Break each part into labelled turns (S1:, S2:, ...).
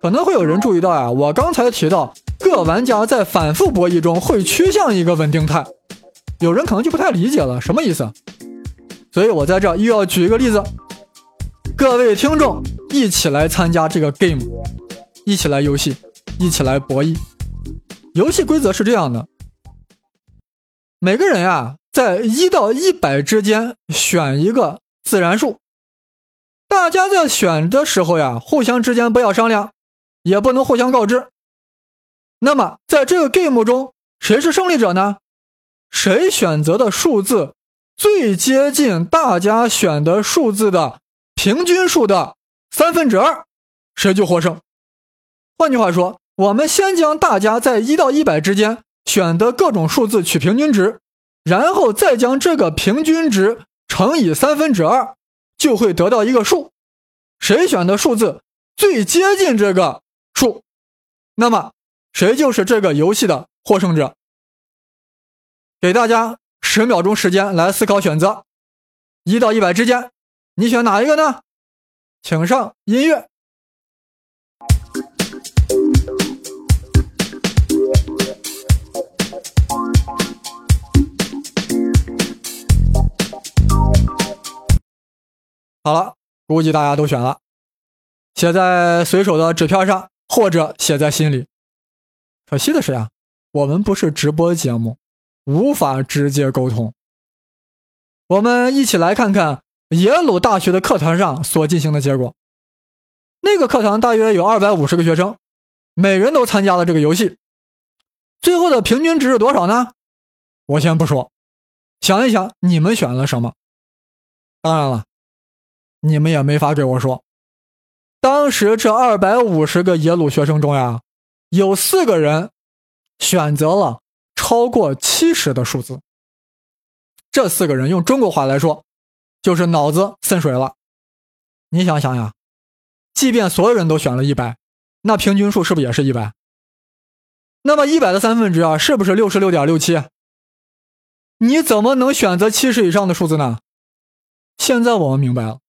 S1: 可能会有人注意到呀，我刚才提到各玩家在反复博弈中会趋向一个稳定态，有人可能就不太理解了，什么意思？所以我在这又要举一个例子，各位听众一起来参加这个 game，一起来游戏，一起来博弈。游戏规则是这样的，每个人呀，在一到一百之间选一个自然数。大家在选的时候呀，互相之间不要商量，也不能互相告知。那么，在这个 game 中，谁是胜利者呢？谁选择的数字最接近大家选的数字的平均数的三分之二，谁就获胜。换句话说，我们先将大家在一到一百之间选的各种数字取平均值，然后再将这个平均值乘以三分之二。就会得到一个数，谁选的数字最接近这个，那么谁就是这个游戏的获胜者。给大家十秒钟时间来思考选择，一到一百之间，你选哪一个呢？请上音乐。好了，估计大家都选了，写在随手的纸片上，或者写在心里。可惜的是呀，我们不是直播节目，无法直接沟通。我们一起来看看耶鲁大学的课堂上所进行的结果。那个课堂大约有二百五十个学生，每人都参加了这个游戏。最后的平均值是多少呢？我先不说，想一想你们选了什么。当然了。你们也没法对我说，当时这二百五十个耶鲁学生中呀，有四个人选择了超过七十的数字。这四个人用中国话来说，就是脑子渗水了。你想想呀，即便所有人都选了一百，那平均数是不是也是一百？那么一百的三分之二是不是六十六点六七？你怎么能选择七十以上的数字呢？现在我们明白了。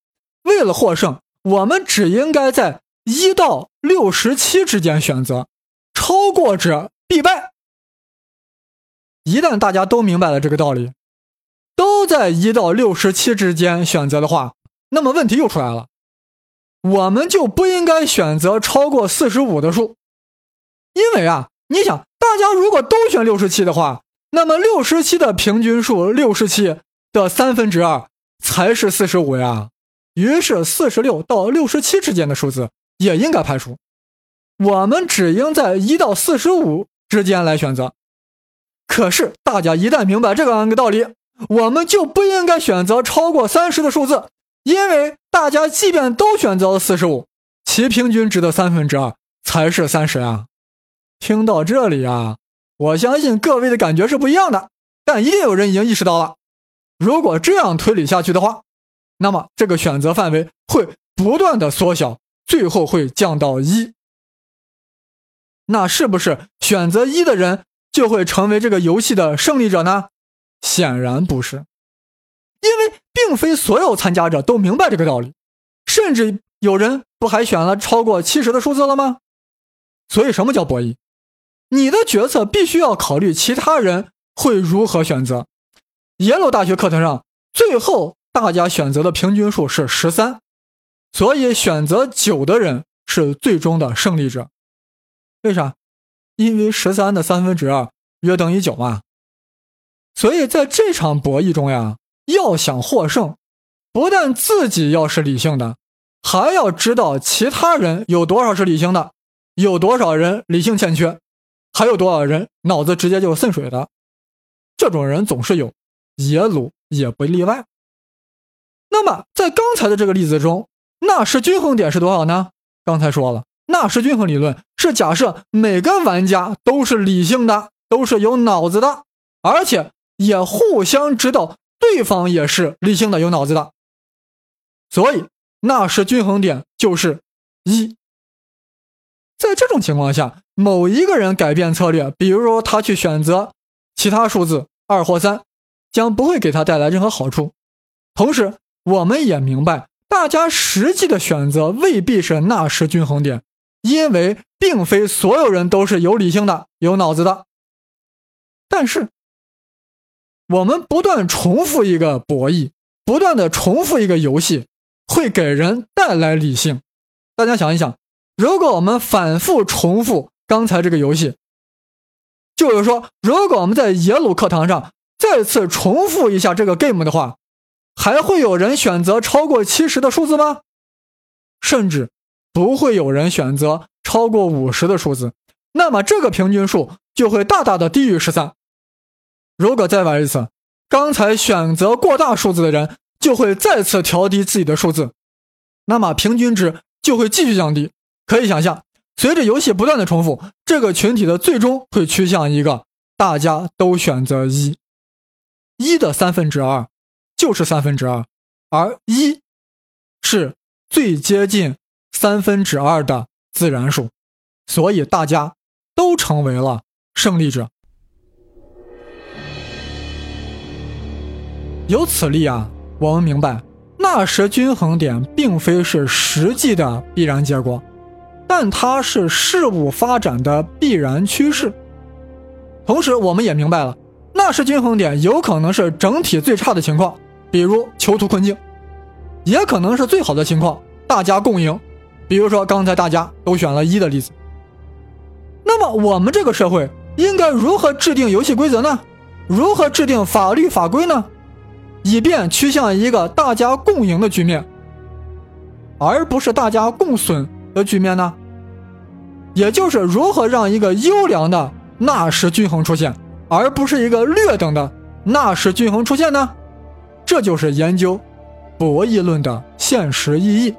S1: 为了获胜，我们只应该在一到六十七之间选择，超过者必败。一旦大家都明白了这个道理，都在一到六十七之间选择的话，那么问题又出来了，我们就不应该选择超过四十五的数，因为啊，你想，大家如果都选六十七的话，那么六十七的平均数六十七的三分之二才是四十五呀。于是，四十六到六十七之间的数字也应该排除。我们只应在一到四十五之间来选择。可是，大家一旦明白这个道理，我们就不应该选择超过三十的数字，因为大家即便都选择了四十五，其平均值的三分之二才是三十啊！听到这里啊，我相信各位的感觉是不一样的，但一定有人已经意识到了。如果这样推理下去的话，那么这个选择范围会不断的缩小，最后会降到一。那是不是选择一的人就会成为这个游戏的胜利者呢？显然不是，因为并非所有参加者都明白这个道理，甚至有人不还选了超过七十的数字了吗？所以什么叫博弈？你的决策必须要考虑其他人会如何选择。耶鲁大学课堂上最后。大家选择的平均数是十三，所以选择九的人是最终的胜利者。为啥？因为十三的三分之二约等于九嘛。所以在这场博弈中呀，要想获胜，不但自己要是理性的，还要知道其他人有多少是理性的，有多少人理性欠缺，还有多少人脑子直接就渗水的。这种人总是有，耶鲁也不例外。那么，在刚才的这个例子中，纳什均衡点是多少呢？刚才说了，纳什均衡理论是假设每个玩家都是理性的，都是有脑子的，而且也互相知道对方也是理性的、有脑子的。所以，纳什均衡点就是一。在这种情况下，某一个人改变策略，比如说他去选择其他数字二或三，将不会给他带来任何好处。同时，我们也明白，大家实际的选择未必是纳什均衡点，因为并非所有人都是有理性的、有脑子的。但是，我们不断重复一个博弈，不断的重复一个游戏，会给人带来理性。大家想一想，如果我们反复重复刚才这个游戏，就是说，如果我们在耶鲁课堂上再次重复一下这个 game 的话，还会有人选择超过七十的数字吗？甚至不会有人选择超过五十的数字。那么这个平均数就会大大的低于十三。如果再玩一次，刚才选择过大数字的人就会再次调低自己的数字，那么平均值就会继续降低。可以想象，随着游戏不断的重复，这个群体的最终会趋向一个大家都选择一，一的三分之二。就是三分之二，而一是最接近三分之二的自然数，所以大家都成为了胜利者。由此例啊，我们明白纳什均衡点并非是实际的必然结果，但它是事物发展的必然趋势。同时，我们也明白了纳什均衡点有可能是整体最差的情况。比如囚徒困境，也可能是最好的情况，大家共赢。比如说刚才大家都选了一的例子。那么我们这个社会应该如何制定游戏规则呢？如何制定法律法规呢？以便趋向一个大家共赢的局面，而不是大家共损的局面呢？也就是如何让一个优良的纳什均衡出现，而不是一个劣等的纳什均衡出现呢？这就是研究博弈论的现实意义，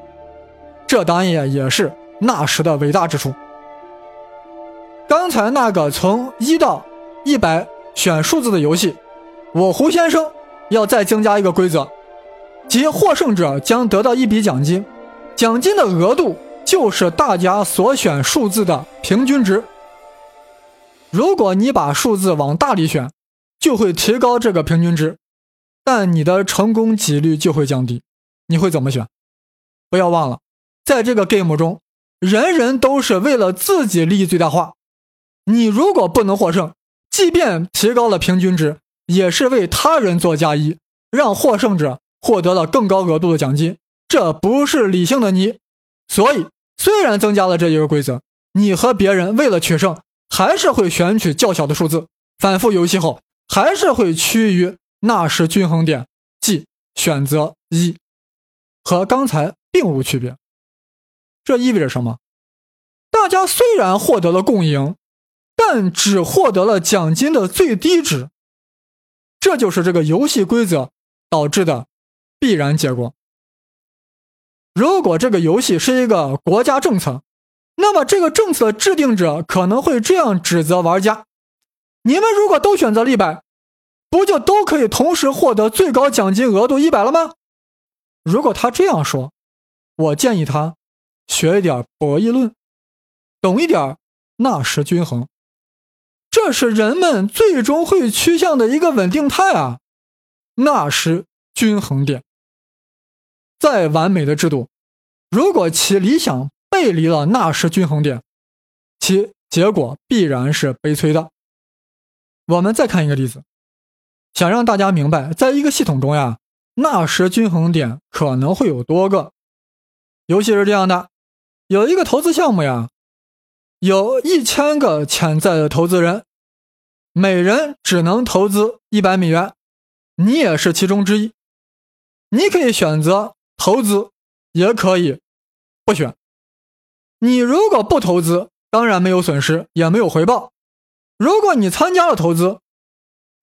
S1: 这当然也是纳什的伟大之处。刚才那个从一到一百选数字的游戏，我胡先生要再增加一个规则，即获胜者将得到一笔奖金，奖金的额度就是大家所选数字的平均值。如果你把数字往大里选，就会提高这个平均值。但你的成功几率就会降低，你会怎么选？不要忘了，在这个 game 中，人人都是为了自己利益最大化。你如果不能获胜，即便提高了平均值，也是为他人做加一，让获胜者获得了更高额度的奖金。这不是理性的你。所以，虽然增加了这一个规则，你和别人为了取胜，还是会选取较小的数字。反复游戏后，还是会趋于。纳什均衡点，即选择一，和刚才并无区别。这意味着什么？大家虽然获得了共赢，但只获得了奖金的最低值。这就是这个游戏规则导致的必然结果。如果这个游戏是一个国家政策，那么这个政策制定者可能会这样指责玩家：你们如果都选择了一百。不就都可以同时获得最高奖金额度一百了吗？如果他这样说，我建议他学一点博弈论，懂一点纳什均衡，这是人们最终会趋向的一个稳定态啊！纳什均衡点，再完美的制度，如果其理想背离了纳什均衡点，其结果必然是悲催的。我们再看一个例子。想让大家明白，在一个系统中呀，纳什均衡点可能会有多个。尤其是这样的：有一个投资项目呀，有一千个潜在的投资人，每人只能投资一百美元，你也是其中之一。你可以选择投资，也可以不选。你如果不投资，当然没有损失，也没有回报。如果你参加了投资，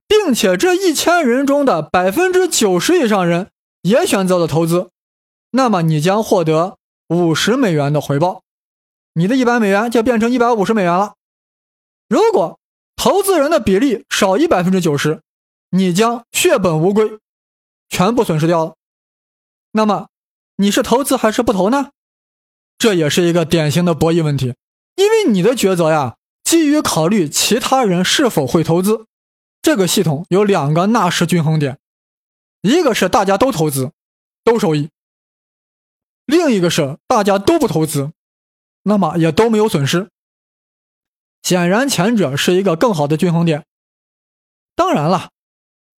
S1: 并且这一千人中的百分之九十以上人也选择了投资，那么你将获得五十美元的回报，你的一百美元就变成一百五十美元了。如果投资人的比例少于百分之九十，你将血本无归，全部损失掉了。那么你是投资还是不投呢？这也是一个典型的博弈问题，因为你的抉择呀，基于考虑其他人是否会投资。这个系统有两个纳什均衡点，一个是大家都投资，都受益；另一个是大家都不投资，那么也都没有损失。显然前者是一个更好的均衡点。当然了，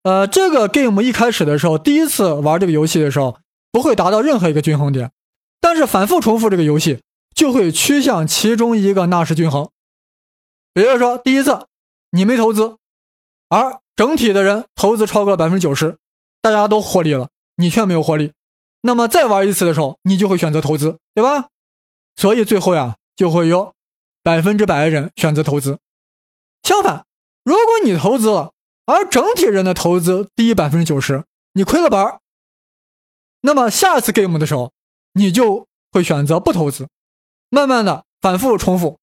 S1: 呃，这个 game 一开始的时候，第一次玩这个游戏的时候，不会达到任何一个均衡点，但是反复重复这个游戏，就会趋向其中一个纳什均衡。比如说，第一次你没投资，而整体的人投资超过了百分之九十，大家都获利了，你却没有获利，那么再玩一次的时候，你就会选择投资，对吧？所以最后呀，就会有百分之百的人选择投资。相反，如果你投资了，而整体人的投资低百分之九十，你亏了本儿，那么下次 game 的时候，你就会选择不投资，慢慢的反复重复。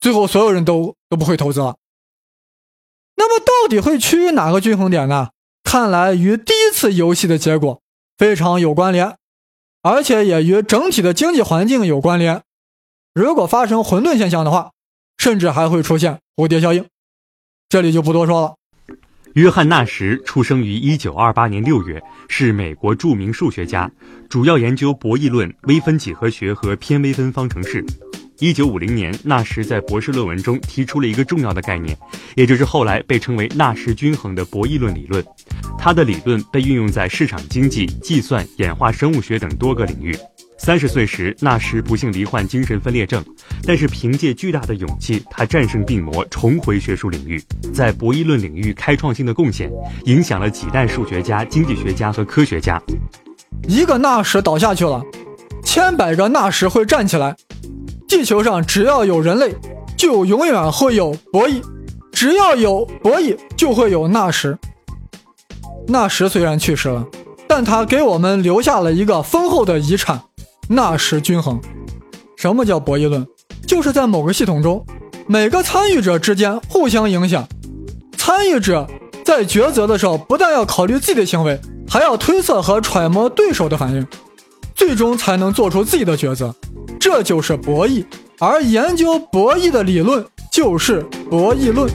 S1: 最后，所有人都都不会投资了。那么，到底会趋于哪个均衡点呢？看来与第一次游戏的结果非常有关联，而且也与整体的经济环境有关联。如果发生混沌现象的话，甚至还会出现蝴蝶效应。这里就不多说了。
S2: 约翰·纳什出生于1928年6月，是美国著名数学家，主要研究博弈论、微分几何学和偏微分方程式。一九五零年，纳什在博士论文中提出了一个重要的概念，也就是后来被称为纳什均衡的博弈论理论。他的理论被运用在市场经济、计算、演化生物学等多个领域。三十岁时，纳什不幸罹患精神分裂症，但是凭借巨大的勇气，他战胜病魔，重回学术领域，在博弈论领域开创性的贡献，影响了几代数学家、经济学家和科学家。
S1: 一个纳什倒下去了，千百个纳什会站起来。地球上只要有人类，就永远会有博弈；只要有博弈，就会有纳什。纳什虽然去世了，但他给我们留下了一个丰厚的遗产——纳什均衡。什么叫博弈论？就是在某个系统中，每个参与者之间互相影响。参与者在抉择的时候，不但要考虑自己的行为，还要推测和揣摩对手的反应，最终才能做出自己的抉择。这就是博弈，而研究博弈的理论就是博弈论。